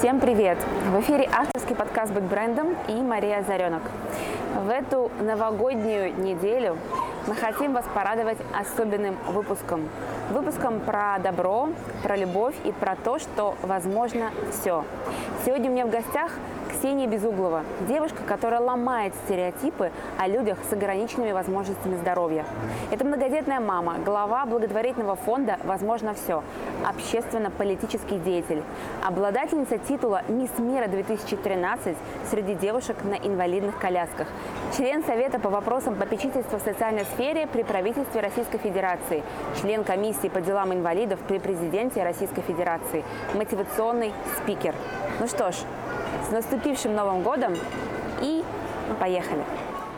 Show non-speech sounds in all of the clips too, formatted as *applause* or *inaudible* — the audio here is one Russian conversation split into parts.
Всем привет! В эфире авторский подкаст «Быть брендом» и Мария Заренок. В эту новогоднюю неделю мы хотим вас порадовать особенным выпуском. Выпуском про добро, про любовь и про то, что возможно все. Сегодня у меня в гостях Ксения Безуглова, девушка, которая ломает стереотипы о людях с ограниченными возможностями здоровья. Это многодетная мама, глава благотворительного фонда «Возможно все», общественно-политический деятель, обладательница титула «Мисс Мира 2013» среди девушек на инвалидных колясках, член Совета по вопросам попечительства в социальной сфере при правительстве Российской Федерации, член комиссии по делам инвалидов при президенте Российской Федерации, мотивационный спикер. Ну что ж, с наступившим Новым годом и поехали!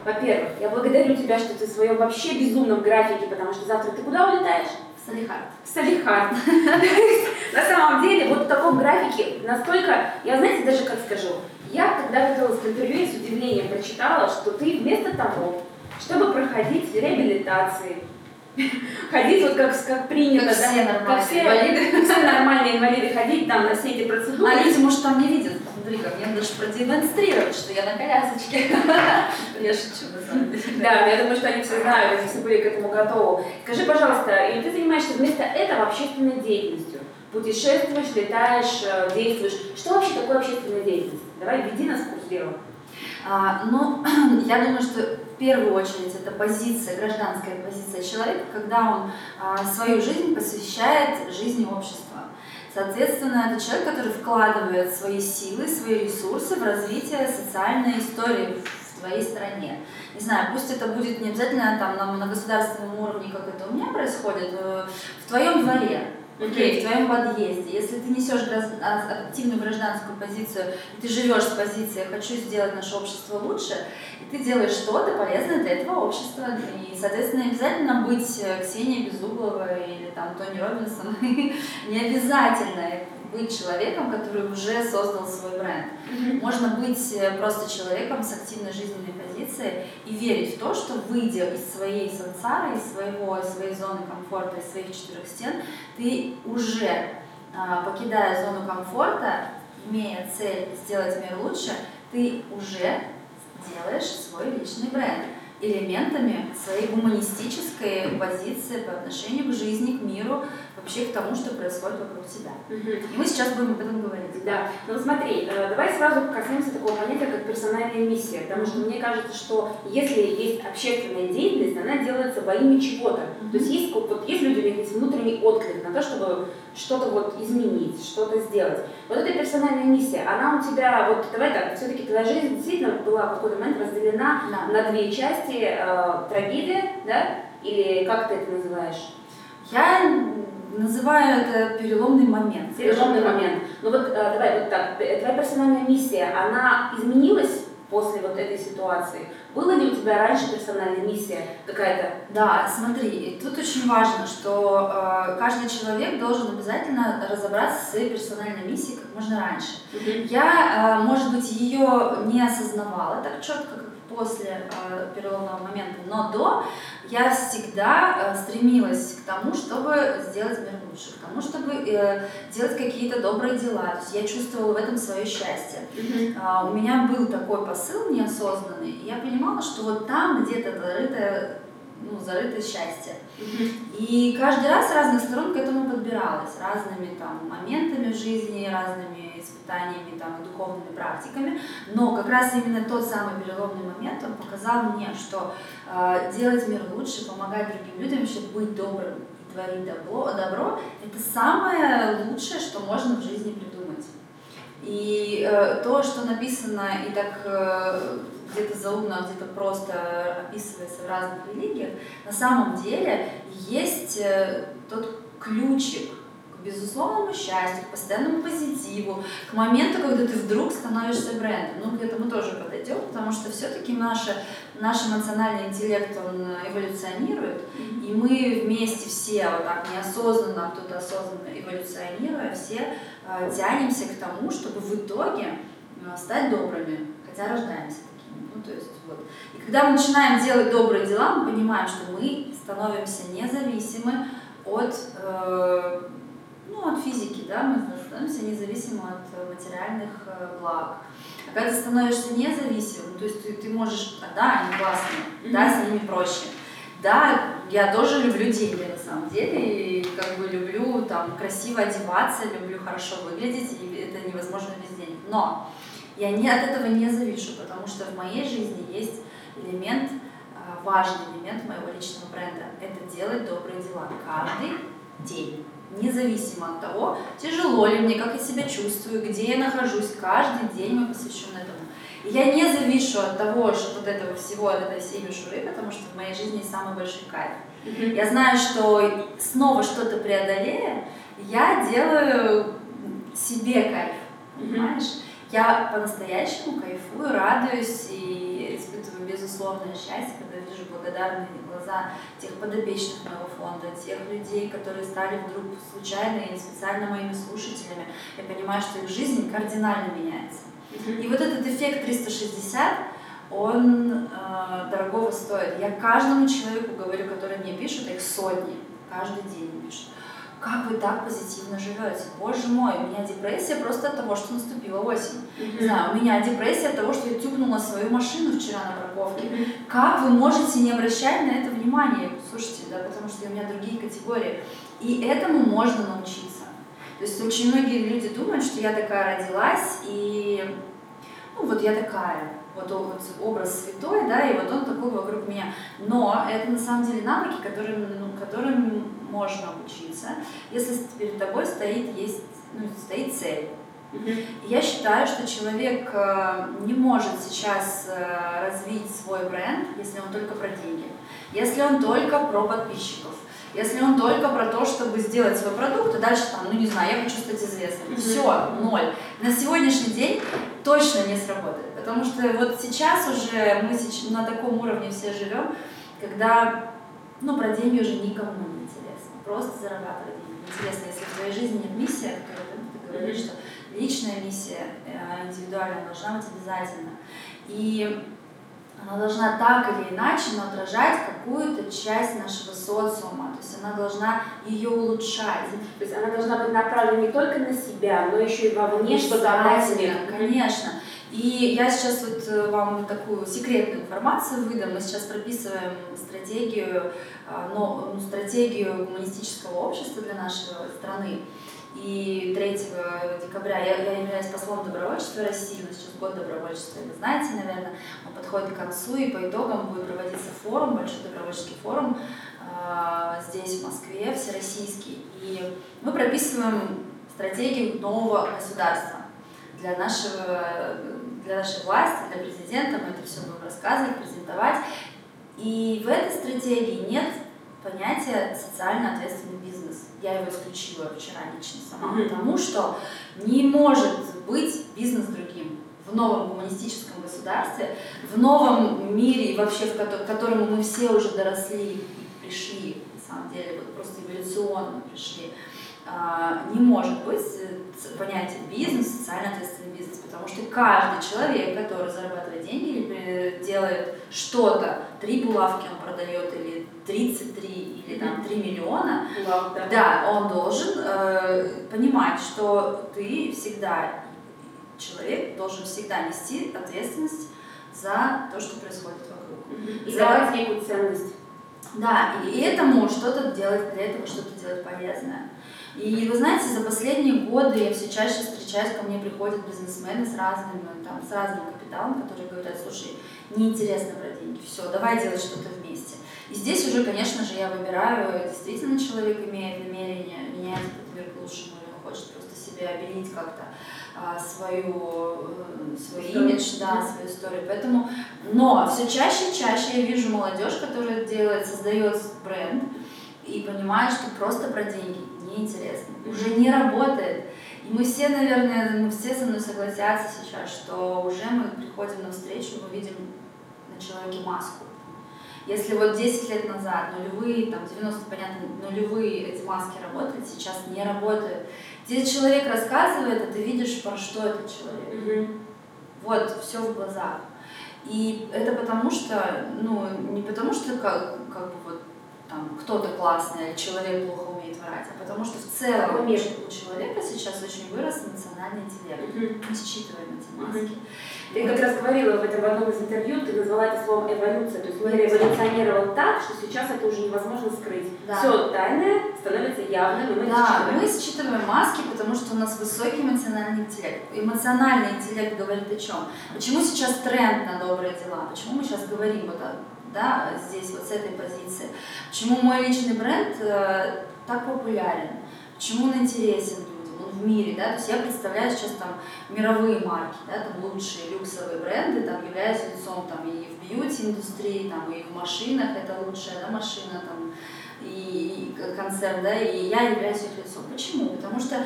Во-первых, я благодарю тебя, что ты в своем вообще безумном графике, потому что завтра ты куда улетаешь? В Салихард. В Салихард. *laughs* На самом деле, вот в таком графике настолько, я знаете, даже как скажу, я когда готовилась к интервью, с удивлением прочитала, что ты вместо того, чтобы проходить реабилитации, *laughs* ходить вот как, как принято, как да? все нормальные как все, инвалиды. *laughs* Все нормальные инвалиды ходить там на все эти процедуры. А люди, может, там не видят. Смотри, как мне даже продемонстрировать, что я на колясочке. *laughs* Я шучу, на самом деле. Да, я думаю, что они все знают, они все были к этому готовы. Скажи, пожалуйста, или ты занимаешься вместо этого общественной деятельностью? Путешествуешь, летаешь, э, действуешь. Что вообще такое общественная деятельность? Давай введи нас в курс дела. А, ну, *clears throat* я думаю, что в первую очередь это позиция, гражданская позиция человека, когда он а, свою жизнь посвящает жизни общества. Соответственно, это человек, который вкладывает свои силы, свои ресурсы в развитие социальной истории в твоей стране. Не знаю, пусть это будет не обязательно там на, на государственном уровне, как это у меня происходит, э, в твоем дворе, Окей, в твоем подъезде, если ты несешь а, активную гражданскую позицию, ты живешь с позиции «я хочу сделать наше общество лучше», и ты делаешь что-то полезное для этого общества, и, соответственно, обязательно быть э, Ксенией Безугловой или там Тони Робинсон, *laughs* не обязательно быть человеком, который уже создал свой бренд. Можно быть э, просто человеком с активной жизненной позицией и верить в то, что выйдя из своей сансары, из своего, из своей зоны комфорта, из своих четырех стен, ты уже, а, покидая зону комфорта, имея цель сделать мир лучше, ты уже делаешь свой личный бренд элементами своей гуманистической позиции по отношению к жизни, к миру, вообще к тому, что происходит вокруг тебя. И мы сейчас будем об этом говорить. Да. Ну смотри, э, давай сразу коснемся такого понятия, как персональная миссия, потому что мне кажется, что если есть общественная деятельность, она делается во имя чего-то. То есть есть, вот, есть люди, у них есть внутренний отклик на то, чтобы что-то вот изменить, что-то сделать. Вот эта персональная миссия, она у тебя, вот давай так, все-таки твоя жизнь действительно была в какой-то момент разделена Да. на две части, э, трагедия, да, или как ты это называешь? Я называю это переломный момент. Переломный момент. Ну вот э, давай вот так, Т- твоя персональная миссия, она изменилась после вот этой ситуации? Была ли у тебя раньше персональная миссия какая-то? Да, смотри, тут очень важно, что э, каждый человек должен обязательно разобраться со своей персональной миссией как можно раньше. Я, э, может быть, ее не осознавала так четко, как после э, переломного момента, но до я всегда э, стремилась к тому, чтобы сделать мир лучше, к тому, чтобы э, делать какие-то добрые дела. То есть я чувствовала в этом свое счастье. А, У меня был такой посыл неосознанный, и я понимала, что вот там где-то зарыто, ну, зарыто счастье. И каждый раз с разных сторон к этому подбиралась, разными там моментами в жизни, разными испытаниями там, и духовными практиками. Но как раз именно тот самый переломный момент, он показал мне, что э, делать мир лучше, помогать другим людям, вообще быть добрым и творить добро, добро это самое лучшее, что можно в жизни придумать. И э, то, что написано и так э, где-то заумно, где-то просто описывается в разных религиях, на самом деле есть э, тот ключик к безусловному счастью, к постоянному позитиву, к моменту, когда ты вдруг становишься брендом. Ну, к этому тоже подойдем, потому что все-таки наше, наш эмоциональный интеллект, он эволюционирует, и мы вместе все, вот так неосознанно, а кто-то осознанно эволюционируя, все э, тянемся к тому, чтобы в итоге э, стать добрыми, хотя рождаемся такими. Ну, то есть, вот. И когда мы начинаем делать добрые дела, мы понимаем, что мы становимся независимы от э, ну, от физики, да, мы становимся независимы от материальных э, благ. А когда ты становишься независимым, то есть ты, ты можешь, а, да, они классные, mm-hmm. да, с ними проще. Да, я тоже люблю деньги на самом деле, и как бы люблю там красиво одеваться, люблю хорошо выглядеть, и это невозможно без денег. Но я не, от этого не завишу, потому что в моей жизни есть элемент, а, важный элемент моего личного бренда. Это делать добрые дела каждый день независимо от того, тяжело ли мне, как я себя чувствую, где я нахожусь, каждый день мы посвящен этому. И я не завишу от того, что вот этого всего, от этой всей мишуры, потому что в моей жизни самый большой кайф. Mm-hmm. Я знаю, что снова что-то преодолея, я делаю себе кайф, понимаешь? Я по-настоящему кайфую, радуюсь и испытываю безусловное счастье, когда вижу благодарные глаза тех подопечных моего фонда, тех людей, которые стали вдруг случайно и специально моими слушателями. Я понимаю, что их жизнь кардинально меняется. И вот этот эффект 360, он э, дорогого стоит. Я каждому человеку говорю, который мне пишет, их сотни, каждый день пишут. Как вы так позитивно живете? Боже мой, у меня депрессия просто от того, что наступила осень. Mm-hmm. Не знаю, у меня депрессия от того, что я тюкнула свою машину вчера на парковке. Mm-hmm. Как вы можете не обращать на это внимание? Слушайте, да, потому что у меня другие категории. И этому можно научиться. То есть очень многие люди думают, что я такая родилась, и ну вот я такая, вот, вот образ святой, да, и вот он такой вокруг меня. Но это на самом деле навыки, которым, ну, которым можно обучиться, если перед тобой стоит, есть, ну, стоит цель. Я считаю, что человек э, не может сейчас э, развить свой бренд, если он только про деньги, если он только про подписчиков, если он только про то, чтобы сделать свой продукт, и дальше там, ну не знаю, я хочу стать известным. Mm-hmm. Все, ноль. На сегодняшний день точно не сработает. Потому что вот сейчас уже мы на таком уровне все живем, когда ну, про деньги уже никому не. Просто зарабатывать деньги. Интересно, если в твоей жизни нет миссии, о которой ты говоришь, что личная миссия э, индивидуальная должна быть обязательно. И она должна так или иначе, но отражать какую-то часть нашего социума, то есть она должна ее улучшать. То есть она должна быть направлена не только на себя, но еще и вовне что-то отдать Конечно. И я сейчас вот э, вам такую секретную информацию выдам. Мы сейчас прописываем стратегию, а, но, ну, стратегию гуманистического общества для нашей страны. И 3 декабря я, я являюсь послом добровольчества России, у нас сейчас год добровольчества, вы знаете, наверное, он подходит к концу, и по итогам будет проводиться форум, большой добровольческий форум э, здесь, в Москве, всероссийский. И мы прописываем стратегию нового государства для нашего для нашей власти, для президента, мы это все будем рассказывать, презентовать. И в этой стратегии нет понятия социально ответственный бизнес. Я его исключила вчера лично сама, mm-hmm. потому что не может быть бизнес другим в новом гуманистическом государстве, в новом мире, вообще в к которому мы все уже доросли и пришли, на самом деле, вот просто эволюционно пришли. А, не может быть э, понятие бизнес, социально ответственный бизнес, потому что каждый человек, который зарабатывает деньги или делает что-то, три булавки он продает или 33 или там 3 миллиона, Булавок, да. да, он должен э, понимать, что ты всегда, человек должен всегда нести ответственность за то, что происходит вокруг. И за... давать некую ценность. Да, и этому что-то делать, для этого что-то делать полезное. И вы знаете, за последние годы я все чаще встречаюсь, ко мне приходят бизнесмены с разным, там, с разным капиталом, которые говорят, слушай, неинтересно про деньги, все, давай делать что-то вместе. И здесь уже, конечно же, я выбираю, действительно человек имеет намерение менять этот мир к лучшему, или он хочет просто себе обелить как-то свою, э, свой имидж, да, свою историю. Поэтому, но все чаще и чаще я вижу молодежь, которая делает, создает бренд и понимает, что просто про деньги неинтересно, уже не работает. И мы все, наверное, мы все со мной согласятся сейчас, что уже мы приходим на встречу, мы видим на человеке маску. Если вот 10 лет назад нулевые, там 90, понятно, нулевые эти маски работали, сейчас не работают. Здесь человек рассказывает, а ты видишь, про что этот человек. Mm-hmm. Вот, все в глазах. И это потому что, ну, не потому что как, как бы вот там кто-то классный, или человек плохо умеет врать, а потому что в целом у человека сейчас очень вырос эмоциональный интеллект. Mm-hmm. Мы считываем эти маски. Mm-hmm. Ты как раз говорила в этом в одном из интервью, ты назвала это словом эволюция. То есть мир эволюционировал так, что сейчас это уже невозможно скрыть. Да. Все тайное становится явным, и мы да, считываем. мы считываем маски, потому что у нас высокий эмоциональный интеллект. Эмоциональный интеллект говорит о чем? Почему сейчас тренд на добрые дела? Почему мы сейчас говорим вот о да, здесь вот с этой позиции. Почему мой личный бренд э, так популярен? Почему он интересен в мире, да, то есть я представляю сейчас там мировые марки, да, там лучшие люксовые бренды, там являюсь лицом там и в бьюти-индустрии, там и в машинах, это лучшая, да, машина, там, и, и концерт, да, и я являюсь их лицом. Почему? Потому что э,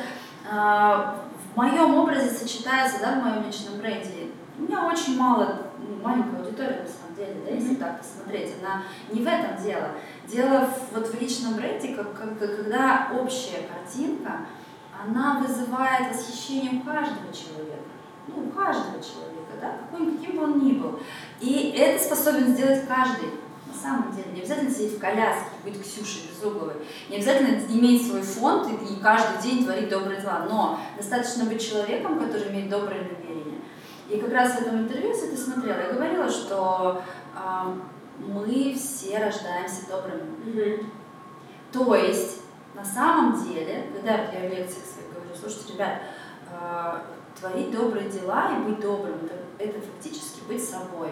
в моем образе сочетается, да, в моем личном бренде, у меня очень мало, ну, маленькая аудитория, на самом деле, да, если так посмотреть, она не в этом дело. Дело в, вот в личном бренде, как, как, когда общая картинка, она вызывает восхищение у каждого человека. Ну, у каждого человека, да, каким, каким бы он ни был. И это способен сделать каждый. На самом деле, не обязательно сидеть в коляске, быть Ксюшей Безугловой, не обязательно иметь свой фонд и, и каждый день творить добрые дела, но достаточно быть человеком, который имеет добрые намерения. И как раз в этом интервью, если ты смотрела, я говорила, что э, мы все рождаемся добрыми. Mm-hmm. То есть, на самом деле, когда я в лекциях своих говорю, слушайте, ребят, э, творить добрые дела и быть добрым, это, это фактически быть собой.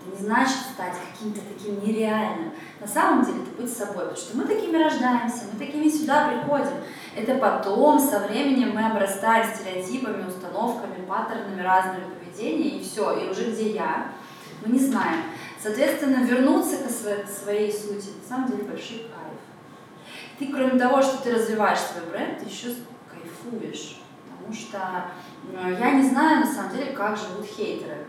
Это не значит стать каким-то таким нереальным. На самом деле это быть собой, потому что мы такими рождаемся, мы такими сюда приходим. Это потом, со временем мы обрастаем стереотипами, установками, паттернами разными поведения, и все. И уже где я, мы не знаем. Соответственно, вернуться к своей, сути, на самом деле, большой. Ты, кроме того, что ты развиваешь свой бренд, ты еще кайфуешь. Потому что ну, я не знаю, на самом деле, как живут хейтеры.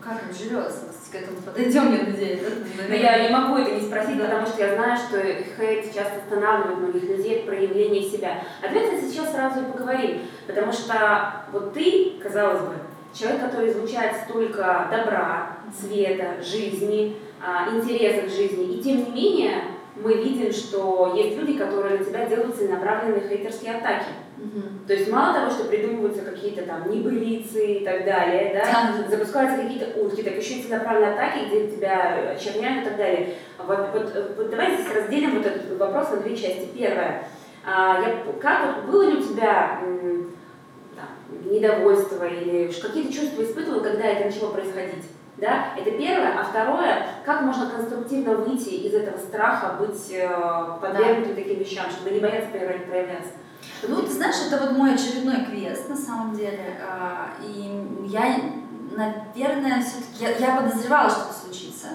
Как им живется? К этому подойдем, я надеюсь. Но я не могу это не спросить, потому что я знаю, что хейт часто останавливает многих людей от проявления себя. Ответ сейчас сразу и поговорим, потому что вот ты, казалось бы, человек, который излучает столько добра, света, жизни, а, интереса к жизни. И тем не менее, мы видим, что есть люди, которые на тебя делают целенаправленные хейтерские атаки. Угу. То есть мало того, что придумываются какие-то там небылицы и так далее, да, да. запускаются какие-то утки, так еще и целенаправленные атаки, где тебя очерняют и так далее. Вот, вот, вот давай здесь разделим вот этот вопрос на две части. Первое. А, я, как было ли у тебя там, недовольство или какие-то чувства испытывал, когда это начало происходить? Да? Это первое. А второе, как можно конструктивно выйти из этого страха быть э, подвергнутым да. таким вещам, чтобы не бояться проявляться? Ну, ты знаешь, это вот мой очередной квест на самом деле. А, и я, наверное, все-таки я, я подозревала, что это случится,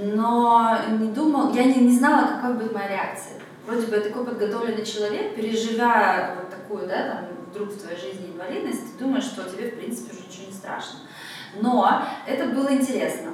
но не думала, я не, не знала, какой будет моя реакция. Вроде бы я такой подготовленный человек, переживая вот такую, да, там, вдруг в твоей жизни инвалидность, ты думаешь, что тебе, в принципе, уже ничего не страшно. Но это было интересно.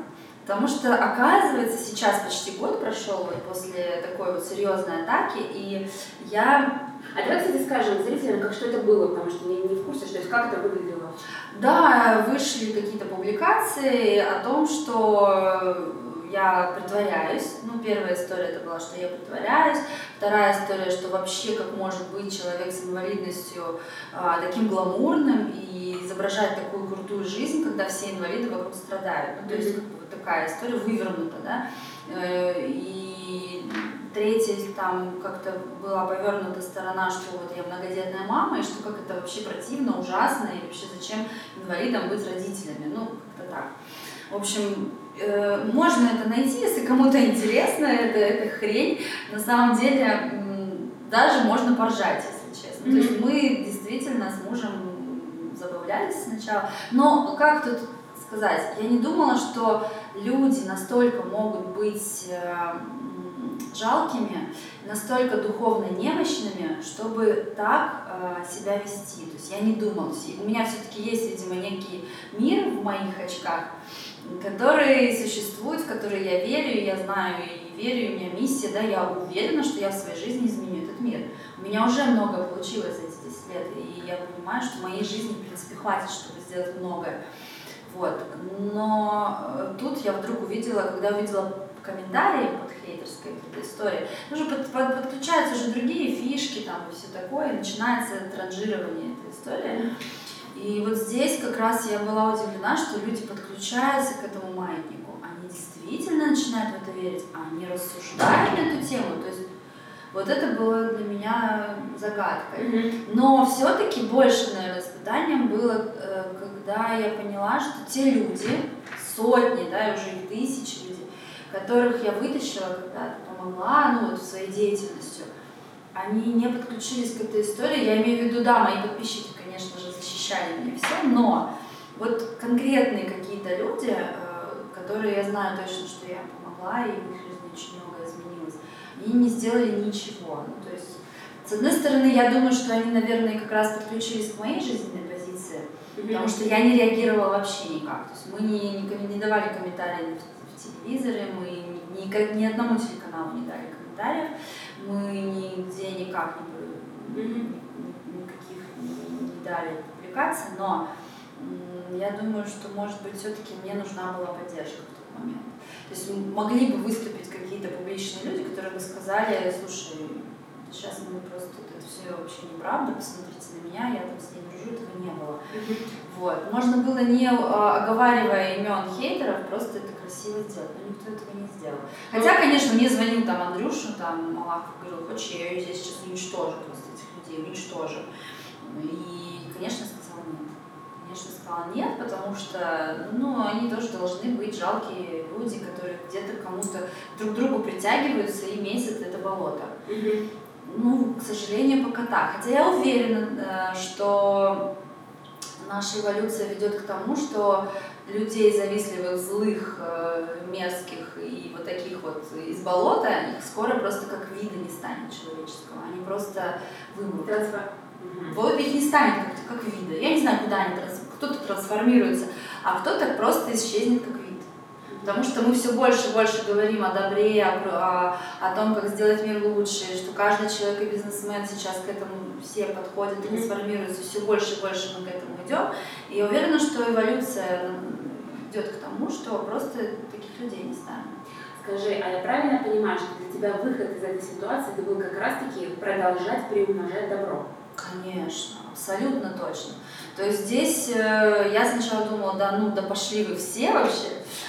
Потому что, оказывается, сейчас почти год прошел вот после такой вот серьезной атаки, и я... А давай, кстати, скажем зрителям, как что это было, потому что не, не в курсе, что есть, как это выглядело. Да, вышли какие-то публикации о том, что я притворяюсь. Ну, первая история это была, что я притворяюсь. Вторая история, что вообще как может быть человек с инвалидностью а, таким гламурным и изображать такую крутую жизнь, когда все инвалиды вокруг страдают. Ну, то есть как бы, вот такая история вывернута, да. Э, и третья там как-то была повернута сторона, что вот я многодетная мама, и что как это вообще противно, ужасно, и вообще зачем инвалидам быть родителями. Ну, как-то так. В общем, Э, можно это найти, если кому-то интересно, это, это хрень. На самом деле, даже можно поржать, если честно. Mm-hmm. То есть мы действительно с мужем забавлялись сначала. Но как тут сказать, я не думала, что люди настолько могут быть э, жалкими, настолько духовно немощными, чтобы так э, себя вести. То есть я не думала. У меня все-таки есть, видимо, некий мир в моих очках, которые существуют, в которые я верю, я знаю и верю, у меня миссия, да, я уверена, что я в своей жизни изменю этот мир. У меня уже многое получилось за эти 10 лет, и я понимаю, что моей жизни, в принципе, хватит, чтобы сделать многое. Вот. Но э, тут я вдруг увидела, когда увидела комментарии под хейтерская эта история. Уже под, под, подключаются уже другие фишки там и все такое, и начинается транжирование этой истории. И вот здесь как раз я была удивлена, что люди подключаются к этому маятнику. Они действительно начинают в это верить, а они рассуждают на эту тему. То есть вот это было для меня загадкой. Но все-таки больше, наверное, испытанием было, э, когда я поняла, что те люди, сотни, да, и уже и тысячи людей, которых я вытащила когда-то, помогла, ну вот своей деятельностью, они не подключились к этой истории. Я имею в виду, да, мои подписчики, конечно же, защищали меня все, но вот конкретные какие-то люди, э, которые я знаю точно, что я помогла, и в их жизни очень многое изменилось, они не сделали ничего. Ну, то есть, с одной стороны, я думаю, что они, наверное, как раз подключились к моей жизненной позиции, потому что я не реагировала вообще никак. То есть мы не, не, не давали комментарии в, в телевизоре, мы ни, ни, ни одному телеканалу не дали комментариев, мы нигде никак не, не дали публикаций, но я думаю, что, может быть, все-таки мне нужна была поддержка в тот момент. То есть могли бы выступить какие-то публичные люди, которые бы сказали, слушай, сейчас мы просто, это все вообще неправда, посмотрите на меня, я там с ней дружу, этого не было. Вот. Можно было не а, оговаривая имен хейтеров, просто это красиво сделать, но никто этого не сделал. Хотя, конечно, мне звонил там Андрюша, там Малахов говорил, хочешь, я ее здесь сейчас уничтожу, просто этих людей уничтожу. И, конечно, сказала нет. Конечно, сказала нет, потому что, ну, они тоже должны быть жалкие люди, которые где-то кому-то друг к другу притягиваются и месяц это болото. Ну, к сожалению, пока так. Хотя я уверена, э, что наша эволюция ведет к тому, что людей завистливых, злых, э, мерзких и вот таких вот из болота, их скоро просто как вида не станет человеческого. Они просто вымрут. Трансфер. Вот их не станет как, как вида. Я не знаю, куда они кто-то трансформируется, а кто-то просто исчезнет как вид. Потому что мы все больше и больше говорим о добре, о, о, о том, как сделать мир лучше, что каждый человек и бизнесмен сейчас к этому все подходят, трансформируются, все больше и больше мы к этому идем. И я уверена, что эволюция идет к тому, что просто таких людей не станет. Скажи, а я правильно понимаю, что для тебя выход из этой ситуации это был как раз-таки продолжать приумножать добро? Конечно, абсолютно точно. То есть здесь э, я сначала думала, да ну да пошли вы все вообще,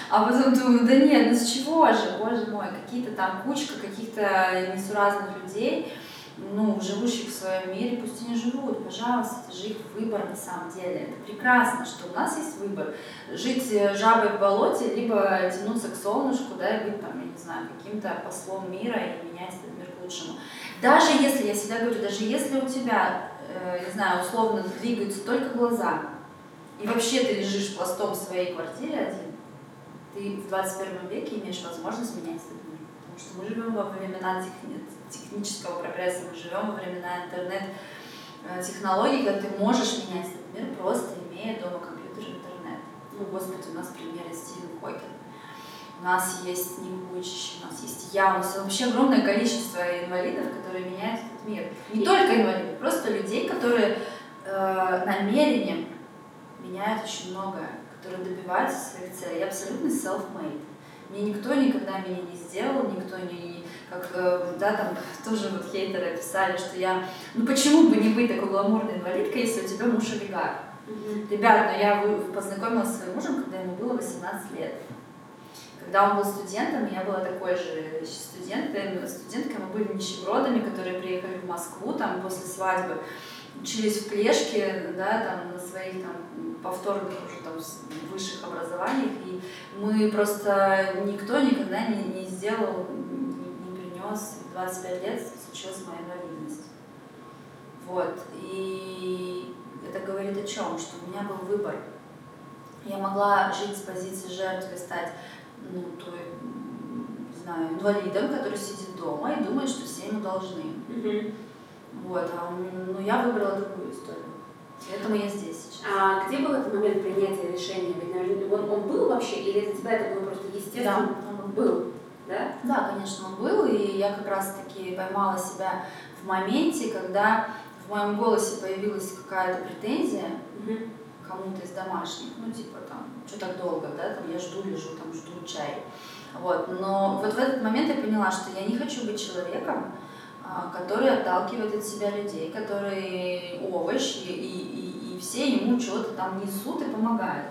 а потом думаю, да нет, ну с чего же, боже мой, какие-то там кучка каких-то несуразных людей, ну, живущих в своем мире, пусть они живут, пожалуйста, это же их выбор на самом деле. Это прекрасно, что у нас есть выбор. Жить э, жабой в болоте, либо тянуться к солнышку, да, и быть там, я не знаю, каким-то послом мира и менять этот мир лучшему. Даже если, я всегда говорю, даже если у тебя, э, не знаю, условно двигаются только глаза, и вообще ты лежишь пластом в своей квартире один, ты в 21 веке имеешь возможность менять этот мир. Потому что мы живем во времена технического прогресса, мы живем во времена интернет-технологий, когда ты можешь менять этот мир, просто имея дома компьютер и интернет. Ну, господи, у нас примеры Стивен Хокин. У нас есть Вуйчич, у нас есть я, у нас вообще огромное количество инвалидов, которые меняют этот мир. Не и только инвалидов, просто людей, которые э, намерением меняют очень многое, которые добиваются своих целей. Я абсолютно self-made. Мне никто никогда меня не сделал, никто не, как, э, да, там тоже вот хейтеры писали, что я, ну почему бы не быть такой гламурной инвалидкой, если у тебя муж олигарх? Mm-hmm. Ребят, ну я познакомилась с своим мужем, когда ему было 18 лет. Когда он был студентом, я была такой же студенткой, студенткой, мы были нищебродами, которые приехали в Москву там после свадьбы, учились в клешке, да, там на своих там повторных уже там высших образованиях, и мы просто никто никогда не, не сделал, не, не принес 25 лет случилась моя инвалидность. Вот, и это говорит о чем? Что у меня был выбор. Я могла жить с позиции жертвы, стать ну, той, не знаю, инвалидом, который сидит дома и думает, что все ему должны. Mm-hmm. Вот, а ну, я выбрала другую историю. Поэтому я здесь сейчас. А где был этот момент принятия решения? Ведь, наверное, он, он был вообще, или для тебя это было просто естественно? Да, он был. Да? Да, конечно, он был, и я как раз-таки поймала себя в моменте, когда в моем голосе появилась какая-то претензия угу. Кому-то из домашних, ну типа там, что так долго, да, там я жду, лежу, там жду чай. Вот. Но вот в этот момент я поняла, что я не хочу быть человеком, а, который отталкивает от себя людей, который овощ, и, и, и все ему что-то там несут и помогают.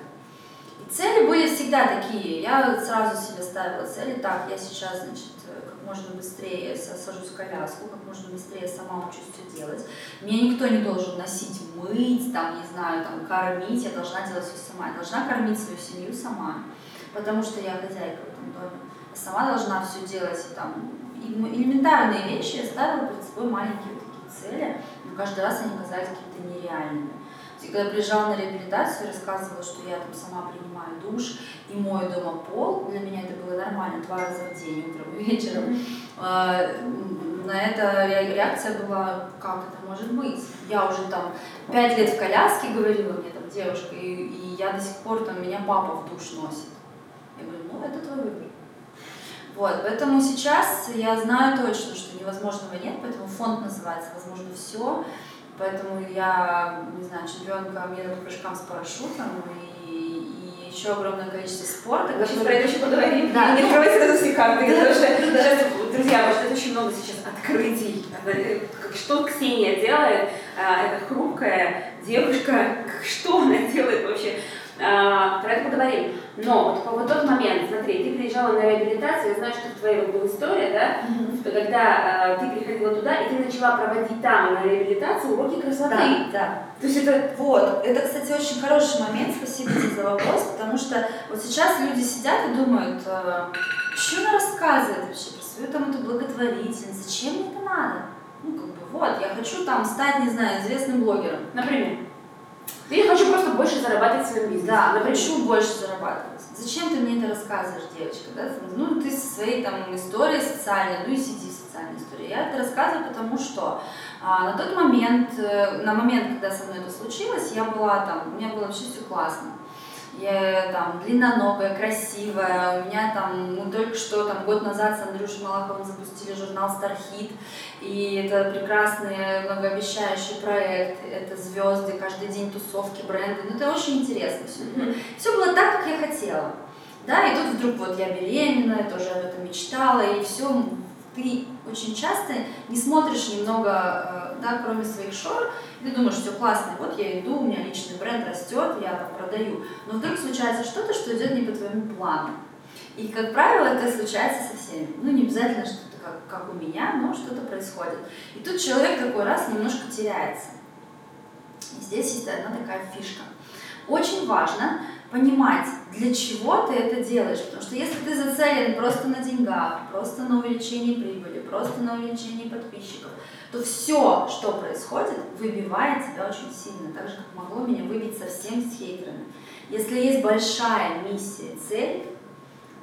И цели были всегда такие. Я сразу себе ставила цели, так, я сейчас, значит, как можно быстрее сажусь в коляску, как можно быстрее сама учусь все делать. Меня никто не должен носить, мыть, там, не знаю, там, кормить, я должна делать все сама. Я должна кормить свою семью сама, потому что я хозяйка в этом доме. Я сама должна все делать, и, там, элементарные вещи я ставила перед собой маленькие вот такие цели, но каждый раз они казались какими-то нереальными. И когда приезжала на реабилитацию, рассказывала, что я там сама принимаю душ и мою дома пол. Для меня это было нормально, два раза в день, утром и вечером. А, на это реакция была, как это может быть? Я уже там пять лет в коляске, говорила мне там девушка, и, и я до сих пор там, меня папа в душ носит. Я говорю, ну это твой выбор. Вот, поэтому сейчас я знаю точно, что невозможного нет, поэтому фонд называется «Возможно все». Поэтому я, не знаю, чемпионка мира по прыжкам с парашютом и, и еще огромное количество спорта. Мы сейчас про это еще поговорим. Да. Не открывайте сразу все карты, потому что сейчас, друзья, может, это очень много сейчас открытий. Что Ксения делает? А, это хрупкая девушка. Что она делает вообще? А, про это поговорим. Но вот, вот тот момент, смотри, ты приезжала на реабилитацию, я знаю, что в твоей вот была история, да, mm-hmm. когда э, ты приходила туда, и ты начала проводить там на реабилитации уроки красоты. Да, да. То есть это... Вот, это, кстати, очень хороший момент, спасибо тебе за вопрос, потому что вот сейчас люди сидят и думают, э, что она рассказывает вообще про свою там эту благотворительность, зачем мне это надо? Ну, как бы, вот, я хочу там стать, не знаю, известным блогером. Например? Я хочу просто больше зарабатывать в своем бизнесе. Да, например. хочу больше зарабатывать. Зачем ты мне это рассказываешь, девочка? Да? Ну, ты со своей там историей социальной, ну и сиди в социальной истории. Я это рассказываю, потому что а, на тот момент, э, на момент, когда со мной это случилось, я была там, у меня было вообще все классно я там длинноногая, красивая, у меня там, мы только что там год назад с Андрюшей Малаховым запустили журнал Стархит, и это прекрасный, многообещающий проект, это звезды, каждый день тусовки, бренды, ну это очень интересно все. Mm-hmm. Все было так, как я хотела. Да, и тут вдруг вот я беременная, тоже об этом мечтала, и все, ты очень часто не смотришь немного, э, да, кроме своих шор, ты думаешь, все классно, вот я иду, у меня личный бренд растет, я там продаю. Но вдруг случается что-то, что идет не по твоему плану. И, как правило, это случается со всеми. Ну, не обязательно что-то как, как у меня, но что-то происходит. И тут человек такой раз немножко теряется. И здесь есть одна такая фишка. Очень важно понимать, для чего ты это делаешь. Потому что если ты зацелен просто на деньгах, просто на увеличении прибыли, просто на увеличении подписчиков, то все, что происходит, выбивает тебя очень сильно, так же, как могло меня выбить совсем с хейтерами. Если есть большая миссия, цель,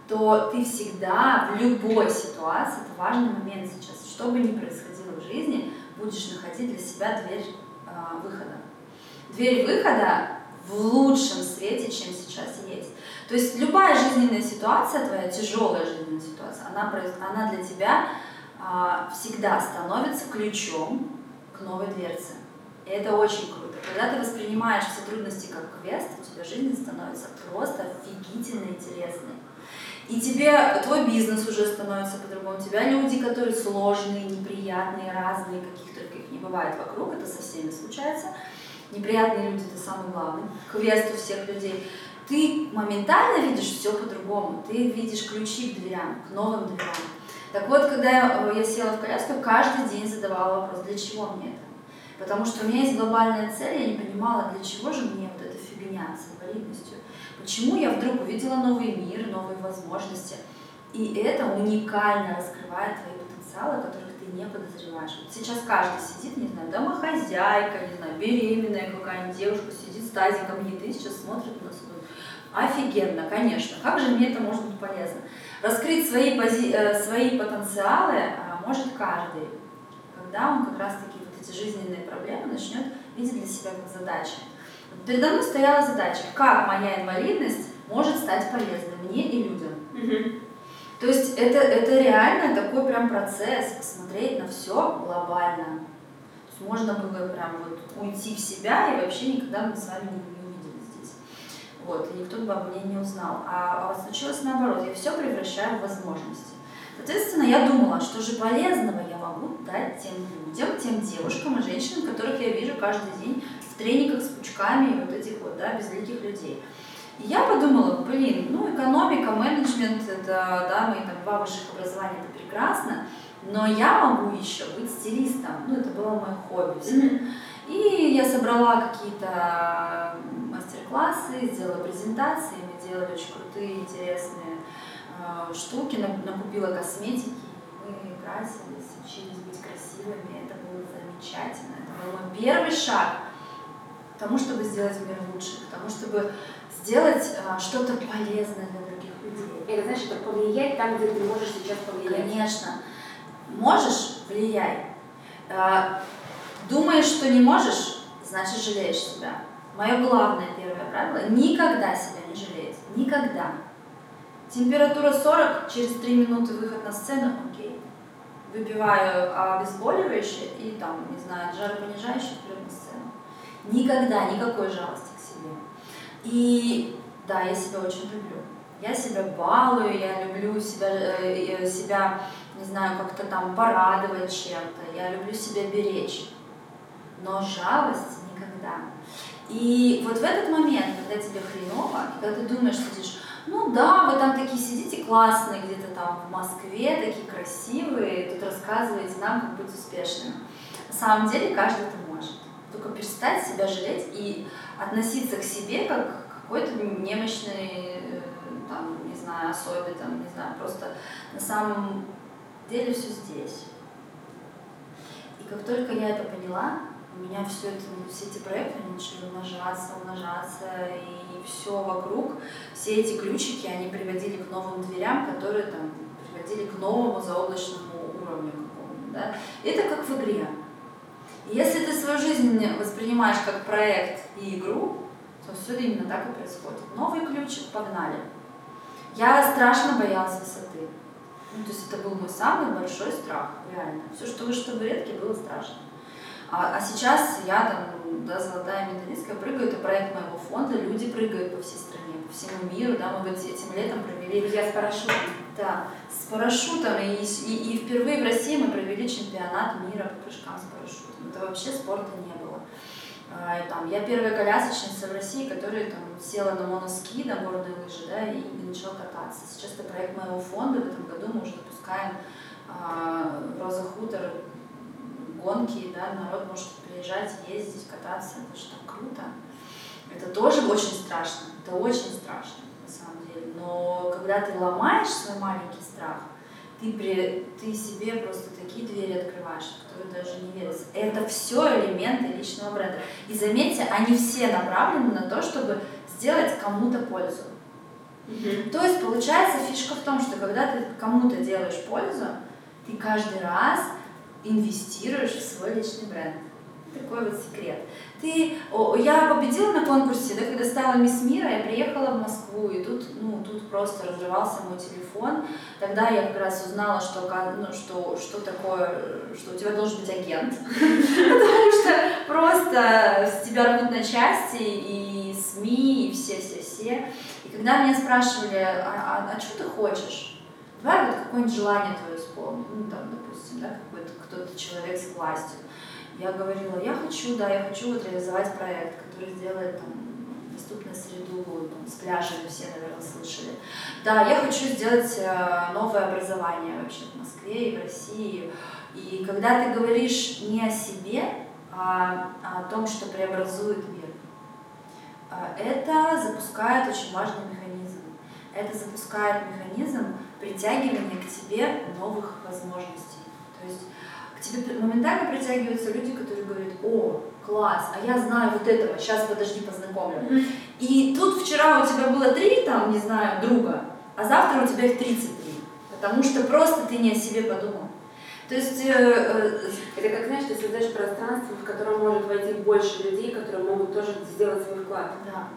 то ты всегда в любой ситуации, это важный момент сейчас, что бы ни происходило в жизни, будешь находить для себя дверь э, выхода. Дверь выхода в лучшем свете, чем сейчас есть. То есть любая жизненная ситуация твоя, тяжелая жизненная ситуация, она, она для тебя а, всегда становится ключом к новой дверце. И это очень круто. Когда ты воспринимаешь все трудности как квест, у тебя жизнь становится просто офигительно интересной. И тебе твой бизнес уже становится по-другому. У тебя люди, которые сложные, неприятные, разные, каких только их не бывает вокруг, это со всеми случается. Неприятные люди это самый главный. Квест у всех людей. Ты моментально видишь все по-другому. Ты видишь ключи к дверям, к новым дверям. Так вот, когда я, э, я села в коляску, каждый день задавала вопрос, для чего мне это? Потому что у меня есть глобальная цель, я не понимала, для чего же мне вот эта фигня с инвалидностью. Почему я вдруг увидела новый мир, новые возможности. И это уникально раскрывает твои потенциалы, ты не подозреваешь. Вот сейчас каждый сидит, не знаю, домохозяйка, не знаю, беременная какая-нибудь девушка сидит с тазиком еды, сейчас смотрит на нас Офигенно, конечно. Как же мне это может быть полезно? Раскрыть свои, пози... Э, свои потенциалы а, может каждый, когда он как раз-таки вот эти жизненные проблемы начнет видеть для себя как задачи. Передо мной стояла задача, как моя инвалидность может стать полезной мне и людям. То есть это, это реально такой прям процесс, посмотреть на все глобально. То есть можно было прям вот уйти в себя и вообще никогда мы с вами не Вот, и никто бы обо мне не узнал. А, а случилось наоборот, я все превращаю в возможности. Соответственно, я думала, что же полезного я могу дать тем людям, тем девушкам и женщинам, которых я вижу каждый день в тренингах с пучками и вот этих вот, да, безликих людей. И я подумала, блин, ну, экономика, менеджмент, это, да, мои там два высших образования, это прекрасно, но я могу еще быть стилистом. Ну, это было мое хобби. Mm-hmm. И я собрала какие-то мастер-классы, сделала презентации, мы делали очень крутые, интересные э, штуки, накупила косметики, мы красились, учились быть красивыми, это было замечательно. Это был мой первый шаг к тому, чтобы сделать мир лучше, к тому, чтобы сделать э, что-то полезное для других людей. Это значит, это повлиять там, где ты можешь сейчас повлиять. Конечно. Можешь – влияй. Э, думаешь, что не можешь, значит жалеешь себя. Мое главное первое правило – никогда себя не жалеть. Никогда. Температура 40, через 3 минуты выход на сцену, окей. Выпиваю обезболивающее и там, не знаю, жаропонижающее вперед на сцену. Никогда никакой жалости. И да, я себя очень люблю. Я себя балую, я люблю себя, э, э, себя не знаю, как-то там порадовать чем-то, я люблю себя беречь. Но жалость никогда. И вот в этот момент, когда тебе хреново, когда ты думаешь, сидишь, ну да, вы там такие сидите классные где-то там в Москве, такие красивые, тут рассказываете нам, как быть успешными. На самом деле каждый это может. Только перестать себя жалеть и относиться к себе как к какой-то немощной, э, там, не знаю, особе, там, не знаю, просто на самом деле все здесь. И как только я это поняла, у меня все это, все эти проекты начали умножаться, умножаться, и все вокруг, все эти ключики, они приводили к новым дверям, которые там приводили к новому заоблачному уровню какому-то, да. Это как в игре. Если ты свою жизнь воспринимаешь как проект и игру, то все именно так и происходит. Новый ключик, погнали. Я страшно боялась высоты. Ну, то есть это был мой самый большой страх, реально. Все, что выше табуретки, было страшно. А, а сейчас я там, да, золотая медалистка, прыгаю, это проект моего фонда, люди прыгают по всей стране, по всему миру, да, мы вот этим летом провели... Я с парашютом. Да, с парашютом, и, и, и впервые в России мы провели чемпионат мира по прыжкам с парашютом. Это вообще спорта не было. А, и, там, я первая колясочница в России, которая там, села на моноски, на горные лыжи, да, и, начала кататься. Сейчас это проект моего фонда, в этом году мы уже запускаем а, Роза Хутор гонки, да, народ может приезжать, ездить, кататься, это же так круто. Это тоже очень страшно, это очень страшно на самом деле. Но когда ты ломаешь свой маленький страх, ты, при, ты себе просто такие двери открываешь, которые даже не верятся. Это все элементы личного бренда. И заметьте, они все направлены на то, чтобы сделать кому-то пользу. Mm-hmm. То есть получается фишка в том, что когда ты кому-то делаешь пользу, ты каждый раз инвестируешь в свой личный бренд. Такой вот секрет. Ты, о, я победила на конкурсе, да, когда стала мисс мира, я приехала в Москву, и тут, ну, тут просто разрывался мой телефон. Тогда я как раз узнала, что, ну, что, что такое, что у тебя должен быть агент. *laughs* Потому что просто с тебя рвут на части, и СМИ, и все-все-все. И когда меня спрашивали, а, а, а что ты хочешь? Давай вот какое-нибудь желание твое исполнить. Ну, там, допустим, да, человек с властью. Я говорила, я хочу, да, я хочу вот реализовать проект, который сделает там доступную среду, там, с пляжами все, наверное, слышали. Да, я хочу сделать э, новое образование вообще в Москве и в России. И когда ты говоришь не о себе, а, о том, что преобразует мир, э, это запускает очень важный механизм. Это запускает механизм притягивания к тебе новых возможностей. То есть тебе моментально притягиваются люди, которые говорят, о, класс, а я знаю вот этого, сейчас подожди, познакомлю. Mm-hmm. И тут вчера у тебя было три, там, не знаю, друга, а завтра у тебя их 33, потому что просто ты не о себе подумал. То есть... Э, э, это как, знаешь, ты создаешь пространство, в котором может войти больше людей, которые могут тоже сделать свой вклад. Да.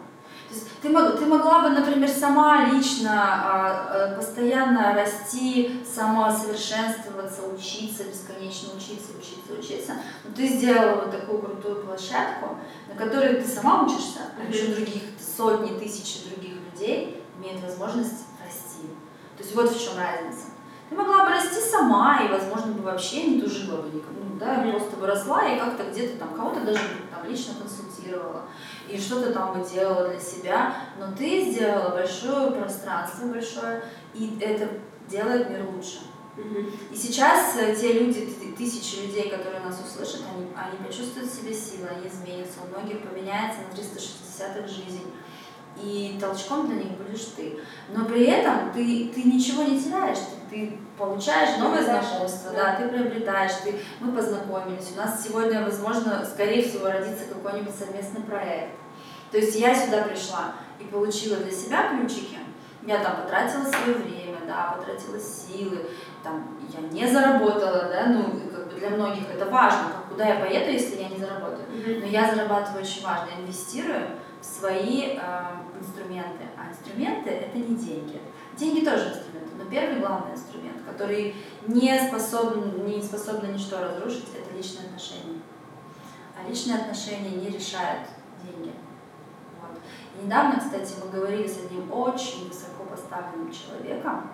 То есть ты, мог, ты могла бы, например, сама лично а, а, постоянно расти, самосовершенствоваться, учиться, бесконечно учиться, учиться, учиться. Но ты сделала вот такую крутую площадку, на которой ты сама учишься, а еще других сотни, тысячи других людей имеют возможность расти. То есть вот в чем разница. Ты могла бы расти сама, и, возможно, бы вообще не тужила бы никому, ну, да, просто бы росла и как-то где-то там кого-то даже там лично консультировала и что-то там бы делала для себя, но ты сделала большое пространство, большое, и это делает мир лучше. И сейчас э, те люди, тысячи людей, которые нас услышат, они, они почувствуют в себе силы, они изменятся, у многих поменяется на 360 их жизнь. И толчком для них будешь ты. Но при этом ты, ты ничего не теряешь, ты, ты получаешь новые знакомства, да. да, ты приобретаешь, ты, мы познакомились, у нас сегодня, возможно, скорее всего, родится какой-нибудь совместный проект. То есть я сюда пришла и получила для себя ключики, я там потратила свое время, да, потратила силы, там, я не заработала, да, ну, как бы для многих это важно, как, куда я поеду, если я не заработаю. Но я зарабатываю очень важно, я инвестирую в свои э, инструменты, а инструменты это не деньги. Деньги тоже инструменты, первый главный инструмент, который не способен, не способен ничто разрушить, это личные отношения. А личные отношения не решают деньги. Недавно, кстати, мы говорили с одним очень высоко поставленным человеком,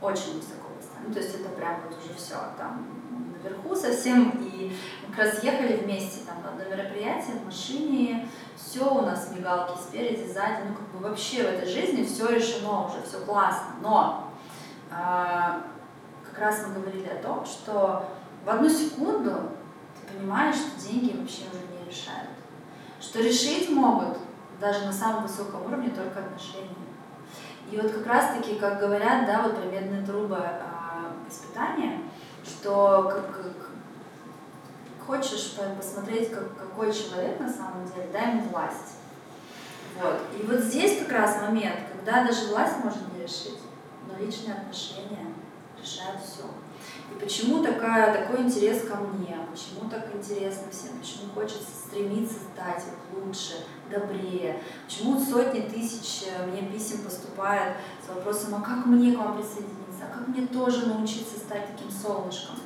очень высоко поставленным, то есть это прям вот уже все там наверху совсем, и мы как раз ехали вместе там на одно мероприятие в машине, все у нас мигалки спереди, сзади, ну как бы вообще в этой жизни все решено уже, все классно, но как раз мы говорили о том, что в одну секунду ты понимаешь, что деньги вообще уже не решают, что решить могут даже на самом высоком уровне только отношения. И вот как раз-таки, как говорят, да, вот про медные трубы э, испытания, что как, как, хочешь посмотреть, как, какой человек на самом деле, дай ему власть. Вот. И вот здесь как раз момент, когда даже власть может не решить, личные отношения решают все. И почему такая, такой интерес ко мне, почему так интересно всем, почему хочется стремиться стать лучше, добрее, почему сотни тысяч э, мне писем поступает с вопросом, а как мне к вам присоединиться, а как мне тоже научиться стать таким солнышком.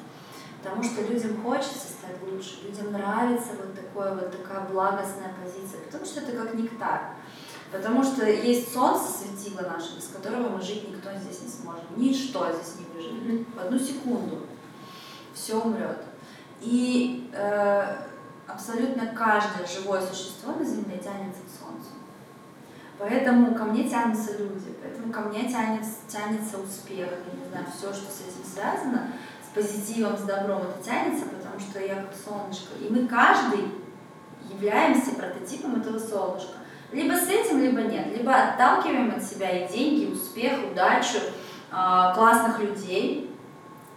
Потому что людям хочется стать лучше, людям нравится вот, такое, вот такая благостная позиция, потому что это как нектар. Потому что есть солнце, светило наше, без которого мы жить никто здесь не сможет. Ничто здесь не выживет. В одну секунду все умрет. И э, абсолютно каждое живое существо на Земле тянется к Солнцу. Поэтому ко мне тянутся люди, поэтому ко мне тянется, тянется успех, я не знаю, все, что с этим связано, с позитивом, с добром, это тянется, потому что я как солнышко. И мы каждый являемся прототипом этого солнышка. Либо с этим, либо нет. Либо отталкиваем от себя и деньги, и успех, удачу, а, классных людей.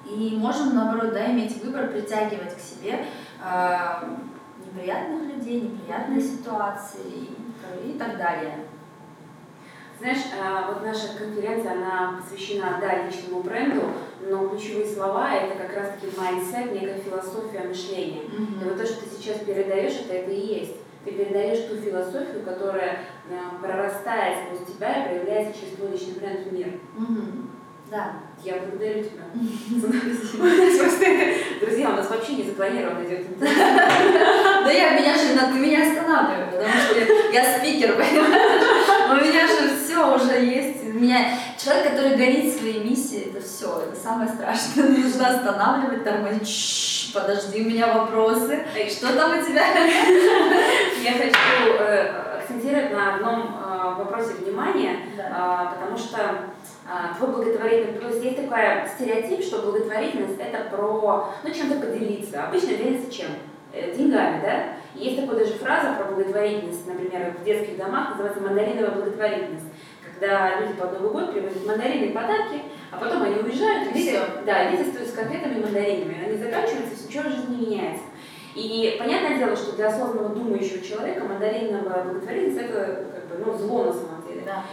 И можем, наоборот, да, иметь выбор, притягивать к себе а, неприятных людей, неприятные ситуации и так далее. Знаешь, а, вот наша конференция, она посвящена, да, личному бренду, но ключевые слова — это как раз-таки mindset, некая философия мышления. Mm-hmm. И вот то, что ты сейчас передаешь, это это и есть. Ты передаешь ту философию, которая э, прорастает сквозь тебя и проявляется через твой личный бренд в мир. Mm-hmm. Да. Я благодарю тебя. *laughs* Друзья, у нас вообще не запланировано идет Да я, меня же, ты меня останавливаешь, потому что я спикер, понимаешь? У меня же все уже есть. Меня человек, который горит своей миссией, это все, это самое страшное. *laughs* Нужно останавливать, тормозить. Подожди, у меня вопросы. Что там у тебя? Я хочу э, акцентировать на одном э, вопросе внимания, потому что твой благотворительный, то есть есть такой стереотип, что благотворительность это про, ну, чем-то поделиться. Обычно делится чем? Э, деньгами, да? Есть такая даже фраза про благотворительность, например, в детских домах называется мандариновая благотворительность, когда люди под Новый год привозят мандарины и подарки, а потом они уезжают, и дети, да, дети остаются с конфетами и мандаринами, они заканчиваются, ничего в жизни не меняется. И понятное дело, что для осознанного думающего человека мандариновая благотворительность это как бы, ну, зло на самом деле. Да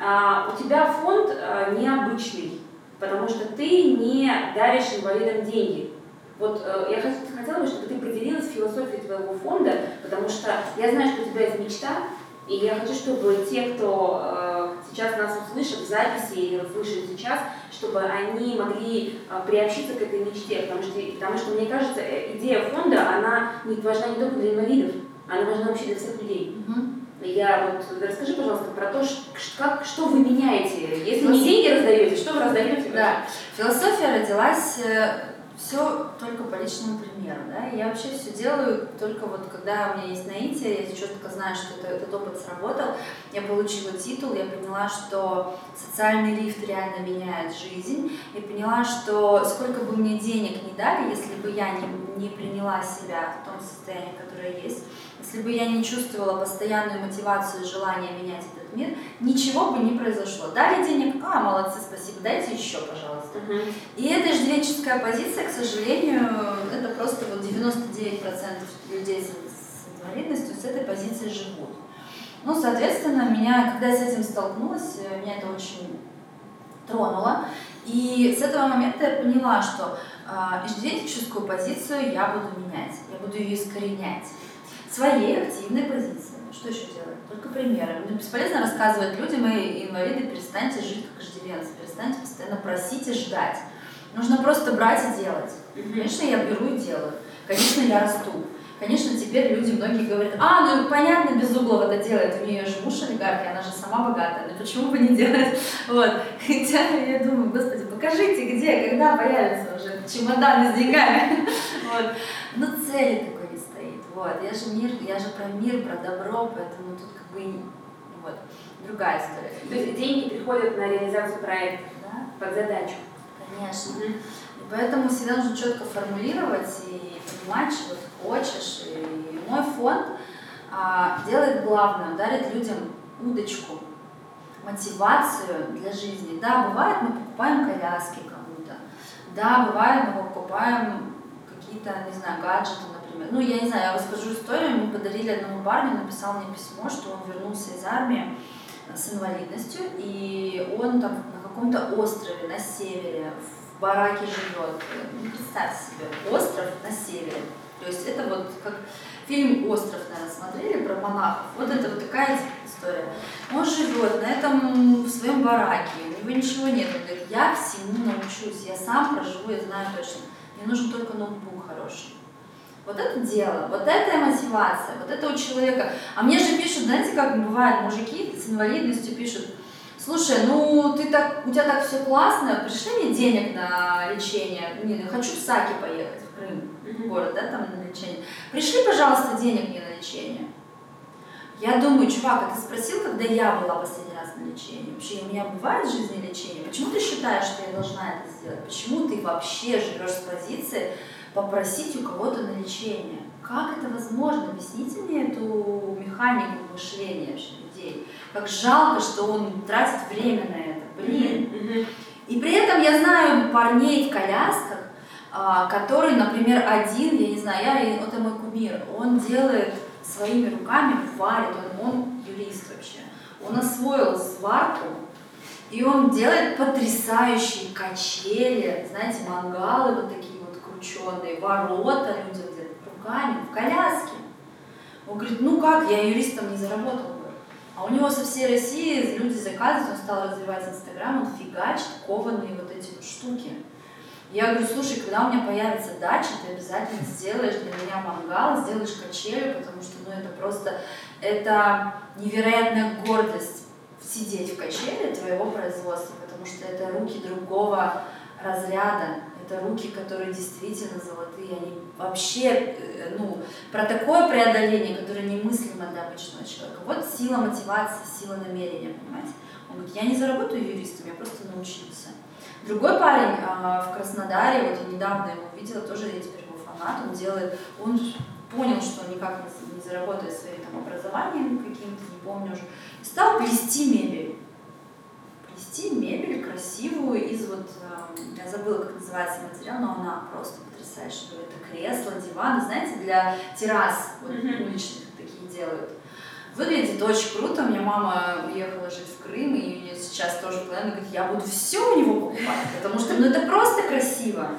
а, у тебя фонд а, необычный, потому что ты не даришь инвалидам деньги. Вот э, я хотела бы, чтобы ты поделилась философией твоего фонда, потому что я знаю, что у тебя есть мечта, И я хочу, чтобы те, кто э, сейчас нас услышит в записи или услышит сейчас, чтобы они могли э, приобщиться к этой мечте, потому что, потому что мне кажется, э, идея фонда, она не важна не только для инвалидов, она важна вообще для всех людей. Угу. Я вот расскажи, пожалуйста, про то, как, что вы меняете. Если не деньги раздаете, что вы раздаете? Да. Философия родилась все только по личному примеру, да, я вообще все делаю только вот когда у меня есть наитие, я четко знаю, что это, этот опыт сработал, я получила титул, я поняла, что социальный лифт реально меняет жизнь, я поняла, что сколько бы мне денег не дали, если бы я не, не приняла себя в том состоянии, которое есть, если бы я не чувствовала постоянную мотивацию и желание менять этот мир, ничего бы не произошло. Дали денег, а, молодцы, спасибо, дайте еще, пожалуйста. Угу. И эта иждивенческая позиция, к сожалению, это просто вот 99% людей с, инвалидностью с этой позиции живут. Ну, соответственно, меня, когда я с этим столкнулась, меня это очень тронуло. И с этого момента я поняла, что э, иждивенческую позицию я буду менять, я буду ее искоренять своей активной позиции. Что еще делать? Только примеры. Мне бесполезно рассказывать людям, и инвалиды, перестаньте жить как иждивенцы, перестаньте постоянно просить и ждать. Нужно просто брать и делать. Конечно, я беру и делаю. Конечно, я расту. Конечно, теперь люди, многие говорят, а, ну понятно, Безуглова это делает, у нее же муж олигарх, она же сама богатая, ну почему бы не делать? *laughs* Вот. Хотя я думаю, господи, покажите, где, когда появится уже чемодан с деньгами. *laughs* Вот. Но цели. Вот. Я же мир, я же про мир, про добро, поэтому тут как бы вот, другая история. То есть деньги приходят на реализацию проекта да? под задачу. Конечно. И поэтому всегда нужно четко формулировать и понимать, чего ты хочешь. И мой фонд а, делает главное, дарит людям удочку, мотивацию для жизни. Да, бывает, мы покупаем коляски кому-то. Да, бывает, мы покупаем какие-то, не знаю, гаджеты. Ну, я не знаю, я расскажу историю. Мы подарили одному парню, написал мне письмо, что он вернулся из армии с инвалидностью, и он там на каком-то острове на севере, в бараке живет. Ну, представь себе, остров на севере. То есть это вот как фильм «Остров», наверное, смотрели про монахов. Вот это вот такая история. Он живет на этом в своем бараке, у него ничего нет. Он говорит, я всему научусь, я сам проживу, я знаю точно. Мне нужен только ноутбук хороший. Вот это дело, вот это мотивация, вот это у человека. А мне же пишут, знаете, как бывает, мужики с инвалидностью пишут, слушай, ну ты так, у тебя так все классно, пришли мне денег на лечение, не, я хочу в Саки поехать, в Крым, mm-hmm. город, да, там на лечение. Пришли, пожалуйста, денег мне на лечение. Я думаю, чувак, а ты спросил, когда я была последний раз на лечении? Вообще, у меня бывает в жизни лечение? Почему ты считаешь, что я должна это сделать? Почему ты вообще живешь с позиции попросить у кого-то на лечение? Как это возможно? Объясните мне эту механику мышления людей. Как жалко, что он тратит время на это. Блин. И при этом я знаю парней в колясках, а, который, например, один, я не знаю, я, это мой кумир, он делает своими руками, варит, он, он юрист вообще. Он освоил сварку, и он делает потрясающие качели, знаете, мангалы вот такие крученые, ворота людям делают руками, в коляске. Он говорит, ну как, я юристом не заработал бы. А у него со всей России люди заказывают, он стал развивать Инстаграм, он фигачит кованые вот эти вот штуки. Я говорю, слушай, когда у меня появится дача, ты обязательно сделаешь для меня мангал, сделаешь качелю, потому что ну, это просто, это невероятная гордость сидеть в качеле твоего производства, потому что это руки другого разряда, это руки, которые действительно золотые, они вообще, э, ну, про такое преодоление, которое немыслимо для обычного человека. Вот сила мотивации, сила намерения, понимаете? Он говорит, я не заработаю юристом, я просто научился. Другой парень э, в Краснодаре, вот я недавно его увидела, тоже я теперь его фанат, он делает, он понял, что никак не, заработает своим там образованием каким-то, не помню уже, стал плести мебель. Плести мебель красивую из вот, э, я забыла, как называется материал, но она просто потрясающая. Это кресло, диваны, знаете, для террас вот, mm-hmm. уличных такие делают. Выглядит очень круто. У меня мама уехала жить в Крым, и у нее сейчас тоже план, говорит, я буду все у него покупать, потому что ну, это просто красиво.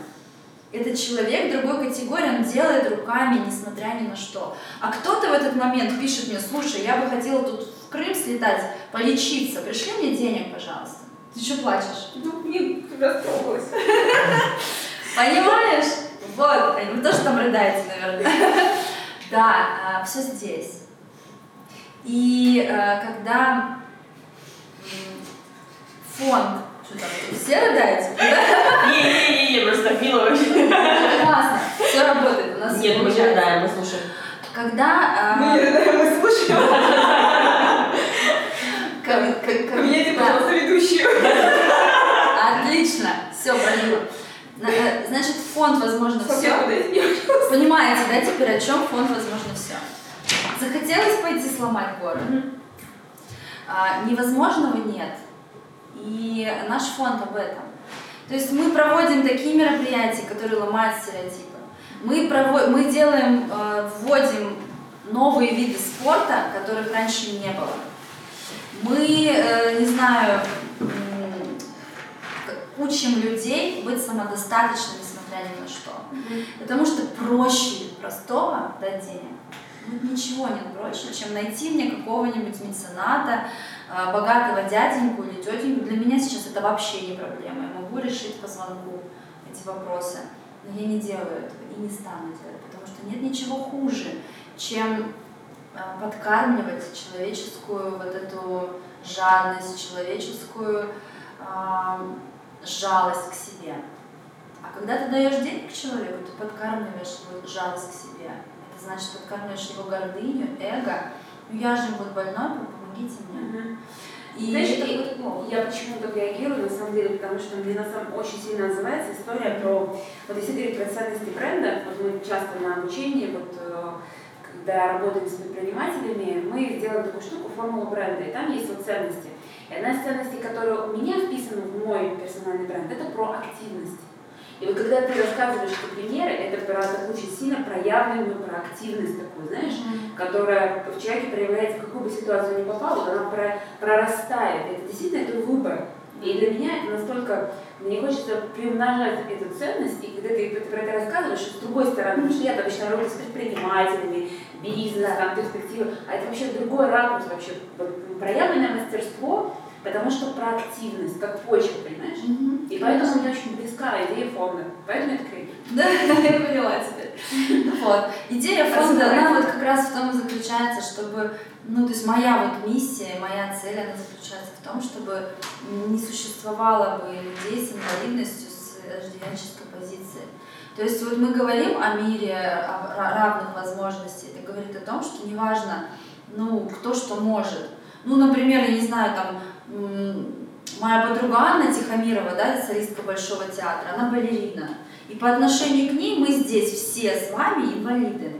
Этот человек другой категории, он делает руками, несмотря ни на что. А кто-то в этот момент пишет мне, слушай, я бы хотела тут в Крым слетать, полечиться, пришли мне денег, пожалуйста. Ты что плачешь? Ну, мне растрогалась. Понимаешь? Вот, вы тоже там рыдаете, наверное. *laughs* Да, все здесь. И э, когда фонд, что там, все рыдаете? *laughs* Не-не-не, просто мило вообще. Классно, все работает, у нас Нет, мы не рыдаем, мы слушаем. Когда... Мы не рыдаем, мы слушаем. Поменяйте, пожалуйста, ведущую. Отлично, все, пролило. Э, значит, фонд возможно все. Понимаете, да, теперь о чем фонд возможно все? Захотелось пойти сломать город? А, невозможного нет. И наш фонд об этом. То есть мы проводим такие мероприятия, которые ломают стереотипы. Мы, проводим, мы делаем, э, вводим новые виды спорта, которых раньше не было. Мы, э, не знаю, учим людей быть самодостаточными, несмотря ни на что. Потому что проще простого дать денег. Ну, ничего нет проще, чем найти мне какого-нибудь мецената, э, богатого дяденьку или тетеньку. Для меня сейчас это вообще не проблема. Я могу решить по звонку эти вопросы. Но я не делаю этого и не стану делать, потому что нет ничего хуже, чем подкармливать человеческую вот эту жадность, человеческую э, жалость к себе. А когда ты даешь денег человеку, ты подкармливаешь его жалость к себе. Это значит, подкармливаешь его гордыню, эго. Ну я же вот больной, помогите мне. И Знаешь, это и, плохо. я почему так реагирую, на самом деле, потому что мне на самом очень сильно называется история про, вот если говорить про ценности бренда, вот мы часто на обучении, вот э, когда работаем с предпринимателями, мы сделали такую штуку, формулу бренда, и там есть вот ценности. И одна из ценностей, которая у меня вписана в мой персональный бренд, это про активность. И вот когда ты рассказываешь эти примеры, это про такую очень сильно проявленную про активность такую, знаешь, mm-hmm. которая в человеке проявляется, в какую бы ситуацию ни попала, вот она про, прорастает. Это действительно это выбор. И для меня это настолько, мне хочется приумножать эту ценность, и когда ты, ты про это рассказываешь, с другой стороны, потому что я обычно работаю с предпринимателями, бизнес, там, перспективы, а это вообще другой ракурс вообще, проявленное мастерство, потому что про активность, как почва, понимаешь? Mm-hmm. И поэтому мне очень близка идея фонда, поэтому это крепит. *laughs* Да, я поняла теперь. Вот. Идея фонда, она вот как раз в том и заключается, чтобы, ну, то есть моя вот миссия, моя цель, она заключается в том, чтобы не существовало бы людей с инвалидностью, с рожденческой позицией. То есть вот мы говорим о мире о равных возможностей, это говорит о том, что неважно, ну, кто что может. Ну, например, я не знаю, там, моя подруга Анна Тихомирова, да, солистка Большого театра, она балерина. И по отношению к ней мы здесь все с вами инвалиды.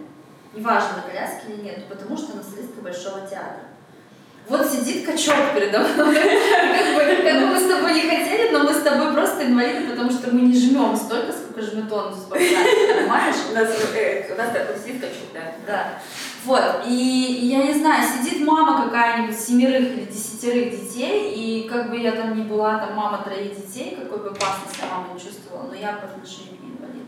Неважно, на коляске или нет, потому что она солистка Большого театра. Вот сидит качок передо мной. *laughs* Как бы, как бы мы с тобой не хотели, но мы с тобой просто инвалиды, потому что мы не жмем столько, сколько жмет он понимаешь? У нас, э, у нас такой сидит качок, да. Да. Вот, и я не знаю, сидит мама какая-нибудь семерых или десятерых детей, и как бы я там ни была, там мама троих детей, какой бы опасности мама не чувствовала, но я по отношению инвалид.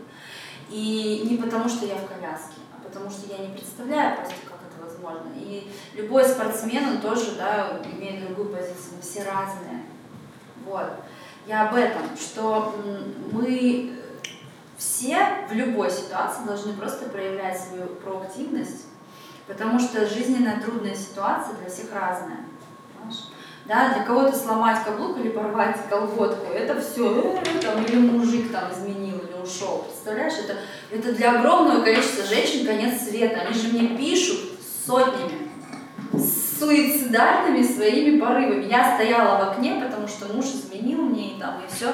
И не потому, что я в коляске, а потому что я не представляю просто, как возможно. И любой спортсмен, он тоже, да, имеет другую позицию, мы все разные. Вот. Я об этом, что мы все в любой ситуации должны просто проявлять свою проактивность, Потому что жизненная трудная ситуация для всех разная. Понимаешь? Да, для кого-то сломать каблук или порвать колготку, это все, там, или мужик там изменил, или ушел. Представляешь, это, это для огромного количества женщин конец света. Они же мне пишут сотнями, суицидальными своими порывами. Я стояла в окне, потому что муж изменил мне и там, и все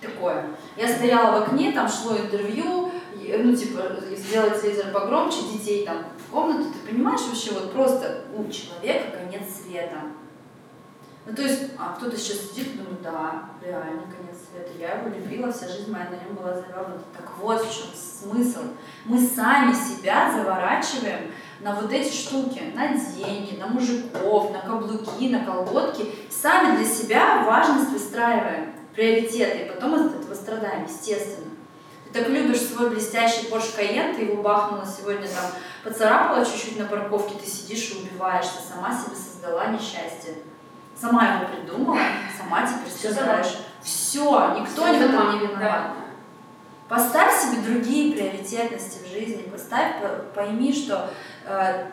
такое. Я стояла в окне, там шло интервью, ну, типа, сделать телевизор погромче, детей там в комнату, ты понимаешь вообще, вот просто у человека конец света. Ну, то есть, а кто-то сейчас сидит, ну да, реально конец света. Я его любила, вся жизнь моя на нем была завернута. Так вот в чем смысл. Мы сами себя заворачиваем на вот эти штуки, на деньги, на мужиков, на каблуки, на колготки. Сами для себя важность выстраиваем, приоритеты, и потом от этого страдаем, естественно. Ты так любишь свой блестящий Porsche Cayenne, ты его бахнула сегодня там, поцарапала чуть-чуть на парковке, ты сидишь и убиваешься, сама себе создала несчастье. Сама его придумала, сама теперь Всё страдаешь. Все, никто в этом не виноват. Поставь себе другие приоритетности в жизни, поставь, по- пойми, что э,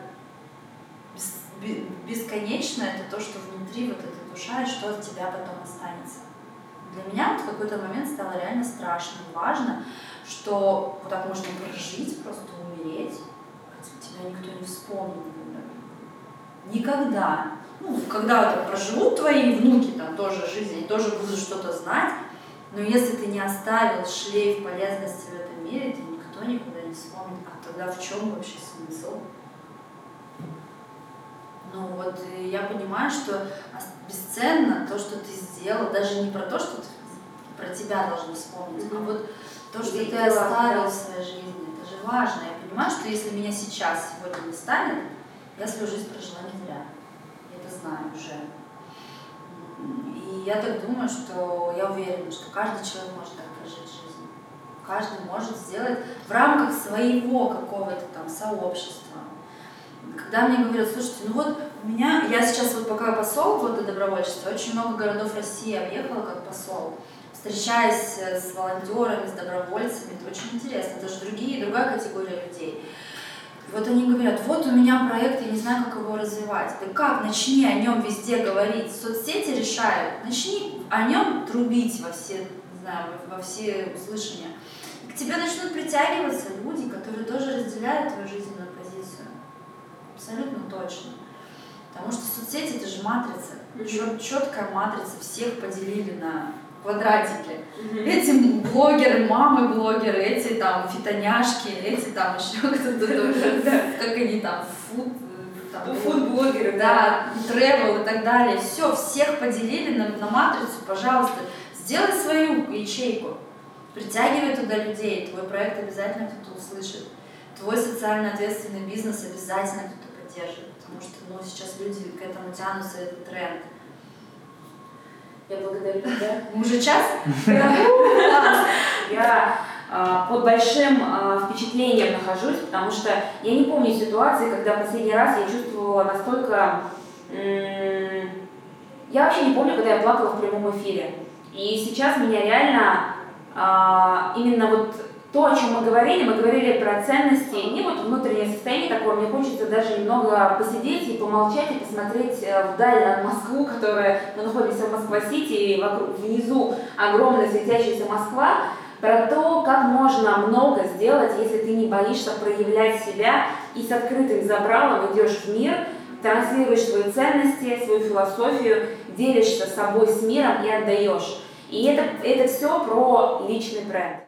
бес- бе- бесконечно это то, что внутри вот эта душа, и что от тебя потом останется. Для меня вот в какой-то момент стало реально страшно важно, что вот так можно прожить, просто умереть, тебя никто не вспомнит. Никогда. Ну, когда вот проживут твои внуки там тоже жизнь, они тоже будут что-то знать, но если ты не оставил шлейф полезности в этом мире, то никто никуда не вспомнит. А тогда в чем вообще смысл? Ну вот, я понимаю, что бесценно то, что ты сделал, даже не про то, что ты- про тебя должны вспомнить, а Мгм. вот то, что Твои ты оставил да. в своей жизни, это же важно. Я понимаю, что если меня сейчас, сегодня не станет, я свою жизнь прожила не зря. Я это знаю уже. И я так думаю, что я уверена, что каждый человек может так. Каждый может сделать в рамках своего какого-то там сообщества. Когда мне говорят, слушайте, ну вот у меня, я сейчас вот пока посол года добровольчества, очень много городов России объехала как посол, встречаясь э, с волонтерами, с добровольцами, это очень интересно, это же другие, другая категория людей. Вот они говорят, вот у меня проект, я не знаю, как его развивать. Да как, начни о нем везде говорить. Соцсети решают, начни о нем трубить во все, не знаю, во все услышания. К тебе начнут притягиваться люди, которые тоже разделяют твою жизненную позицию. Абсолютно точно. Потому что соцсети это же матрица. Мгм. четкая матрица, всех поделили на квадратики. Эти блогеры, мамы блогеры, эти там фитоняшки, эти там еще кто-то *laughs* как они там, фуд, там, Фуд-блогеры, да, тревел и так далее. Все, всех поделили на, на матрицу, пожалуйста, сделай свою ячейку, притягивай туда людей, твой проект обязательно кто-то услышит, твой социально ответственный бизнес обязательно кто-то поддержит, потому что ну, сейчас люди к этому тянутся, это тренд. Я благодарю тебя. Мы уже час? *laughs* Я а, под большим а, впечатлением нахожусь, потому что я не помню ситуации, когда последний раз я чувствовала настолько... Я вообще не помню, когда я плакала в прямом эфире. И сейчас меня реально именно вот то, о чем мы говорили, мы говорили про ценности, не вот внутреннее состояние такое, мне хочется даже немного посидеть и помолчать, и посмотреть э, вдаль на Москву, которая, мы находимся в Москва-Сити, и вокруг, внизу огромная светящаяся Москва, про то, как можно много сделать, если ты не боишься проявлять себя и с открытым забралом идешь в мир, транслируешь свои ценности, свою философию, делишься собой с миром и отдаешь. И это, это все про личный бренд.